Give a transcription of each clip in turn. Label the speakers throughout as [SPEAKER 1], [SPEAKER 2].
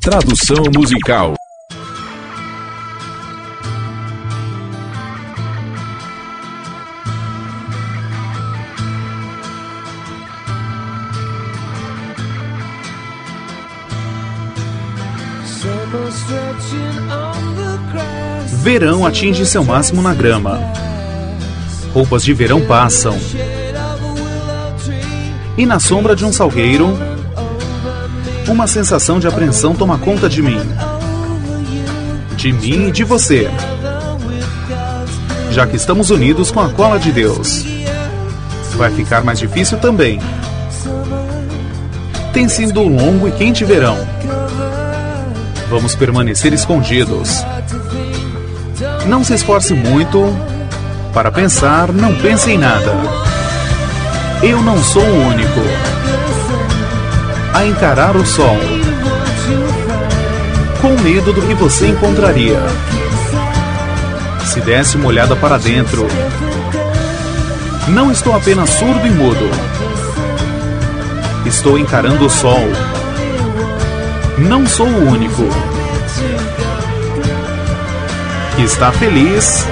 [SPEAKER 1] Tradução musical.
[SPEAKER 2] Verão atinge seu máximo na grama. Roupas de verão passam. E na sombra de um salgueiro, uma sensação de apreensão toma conta de mim. De mim e de você. Já que estamos unidos com a cola de Deus. Vai ficar mais difícil também. Tem sido um longo e quente verão. Vamos permanecer escondidos. Não se esforce muito. Para pensar, não pense em nada. Eu não sou o único a encarar o sol, com medo do que você encontraria. Se desse uma olhada para dentro, não estou apenas surdo e mudo. Estou encarando o sol. Não sou o único está feliz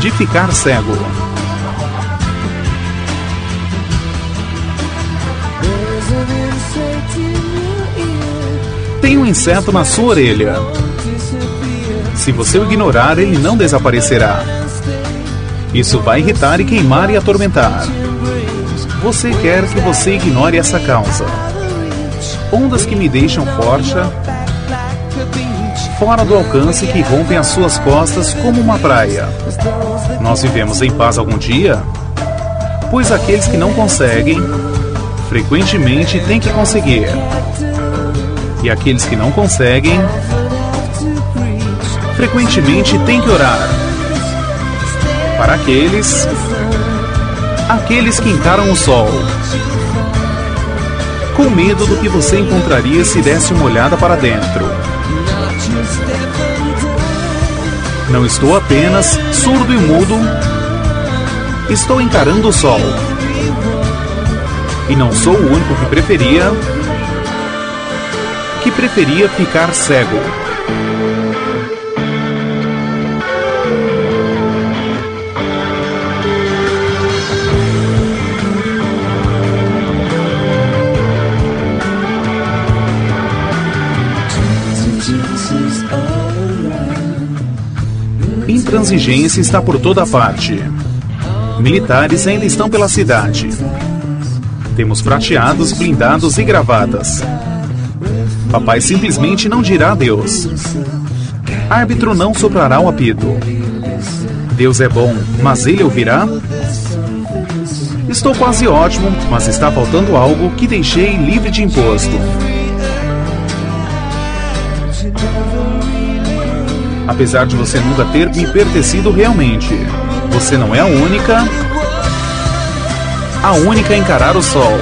[SPEAKER 2] de ficar cego. Tem um inseto na sua orelha. Se você o ignorar, ele não desaparecerá. Isso vai irritar e queimar e atormentar. Você quer que você ignore essa causa. Ondas que me deixam forte, fora do alcance que rompem as suas costas como uma praia. Nós vivemos em paz algum dia? Pois aqueles que não conseguem, frequentemente têm que conseguir. E aqueles que não conseguem, frequentemente têm que orar. Para aqueles, aqueles que encaram o sol, com medo do que você encontraria se desse uma olhada para dentro. Não estou apenas surdo e mudo, estou encarando o sol. E não sou o único que preferia preferia ficar cego. Intransigência está por toda parte. Militares ainda estão pela cidade. Temos prateados, blindados e gravatas. Papai simplesmente não dirá adeus. Árbitro não soprará o apito. Deus é bom, mas ele ouvirá? Estou quase ótimo, mas está faltando algo que deixei livre de imposto. Apesar de você nunca ter me pertencido realmente, você não é a única. A única a encarar o sol.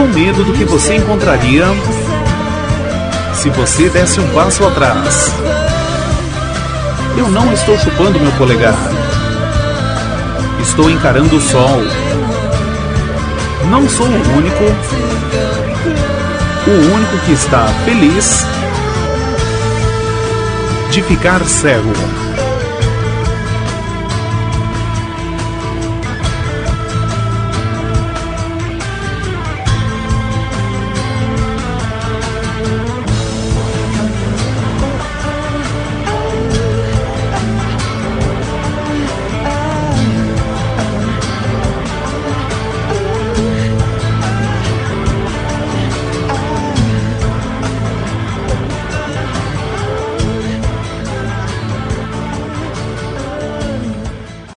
[SPEAKER 2] Com medo do que você encontraria se você desse um passo atrás. Eu não estou chupando meu polegar. Estou encarando o sol. Não sou o único o único que está feliz de ficar cego.